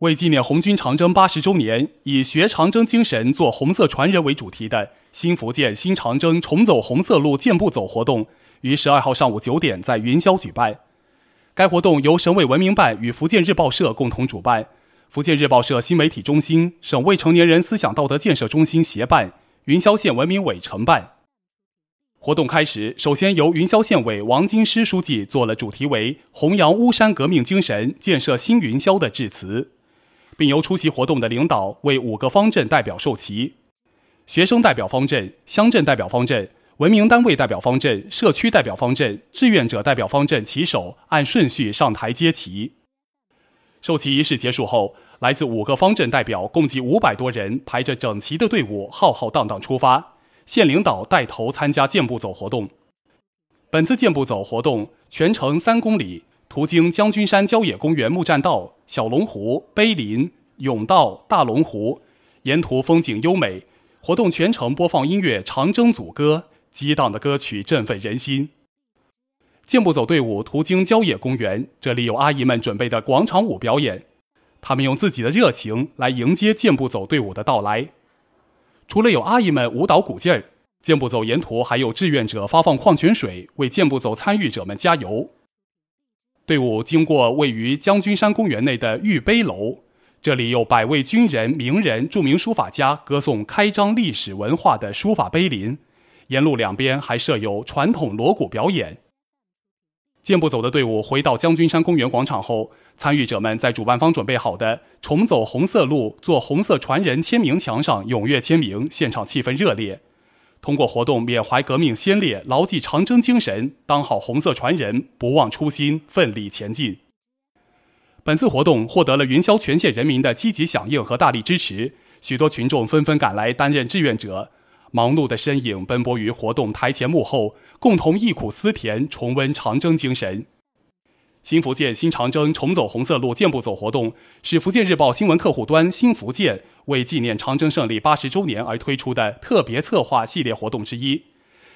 为纪念红军长征八十周年，以“学长征精神，做红色传人”为主题的新福建新长征重走红色路健步走活动，于十二号上午九点在云霄举办。该活动由省委文明办与福建日报社共同主办，福建日报社新媒体中心、省未成年人思想道德建设中心协办，云霄县文明委承办。活动开始，首先由云霄县委王金师书记做了主题为“弘扬巫山革命精神，建设新云霄”的致辞，并由出席活动的领导为五个方阵代表授旗，学生代表方阵、乡镇代表方阵、文明单位代表方阵、社区代表方阵、志愿者代表方阵旗手按顺序上台接旗。授旗仪式结束后，来自五个方阵代表共计五百多人排着整齐的队伍，浩浩荡荡出发。县领导带头参加健步走活动。本次健步走活动全程三公里，途经将军山郊野公园木栈道、小龙湖、碑林、甬道、大龙湖，沿途风景优美。活动全程播放音乐《长征组歌》，激荡的歌曲振奋人心。健步走队伍途经郊野公园，这里有阿姨们准备的广场舞表演，他们用自己的热情来迎接健步走队伍的到来。除了有阿姨们舞蹈鼓劲儿，健步走沿途还有志愿者发放矿泉水，为健步走参与者们加油。队伍经过位于将军山公园内的玉碑楼，这里有百位军人、名人、著名书法家歌颂开张历史文化的书法碑林，沿路两边还设有传统锣鼓表演。健步走的队伍回到将军山公园广场后，参与者们在主办方准备好的“重走红色路，做红色传人”签名墙上踊跃签名，现场气氛热烈。通过活动缅怀革命先烈，牢记长征精神，当好红色传人，不忘初心，奋力前进。本次活动获得了云霄全县人民的积极响应和大力支持，许多群众纷纷赶来担任志愿者。忙碌的身影奔波于活动台前幕后，共同忆苦思甜，重温长征精神。新福建新长征重走红色路健步走活动是福建日报新闻客户端新福建为纪念长征胜利八十周年而推出的特别策划系列活动之一。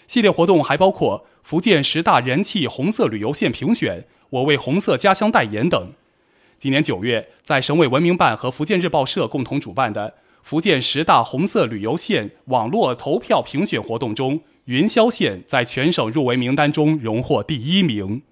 系列活动还包括福建十大人气红色旅游线评选、我为红色家乡代言等。今年九月，在省委文明办和福建日报社共同主办的。福建十大红色旅游线网络投票评选活动中，云霄县在全省入围名单中荣获第一名。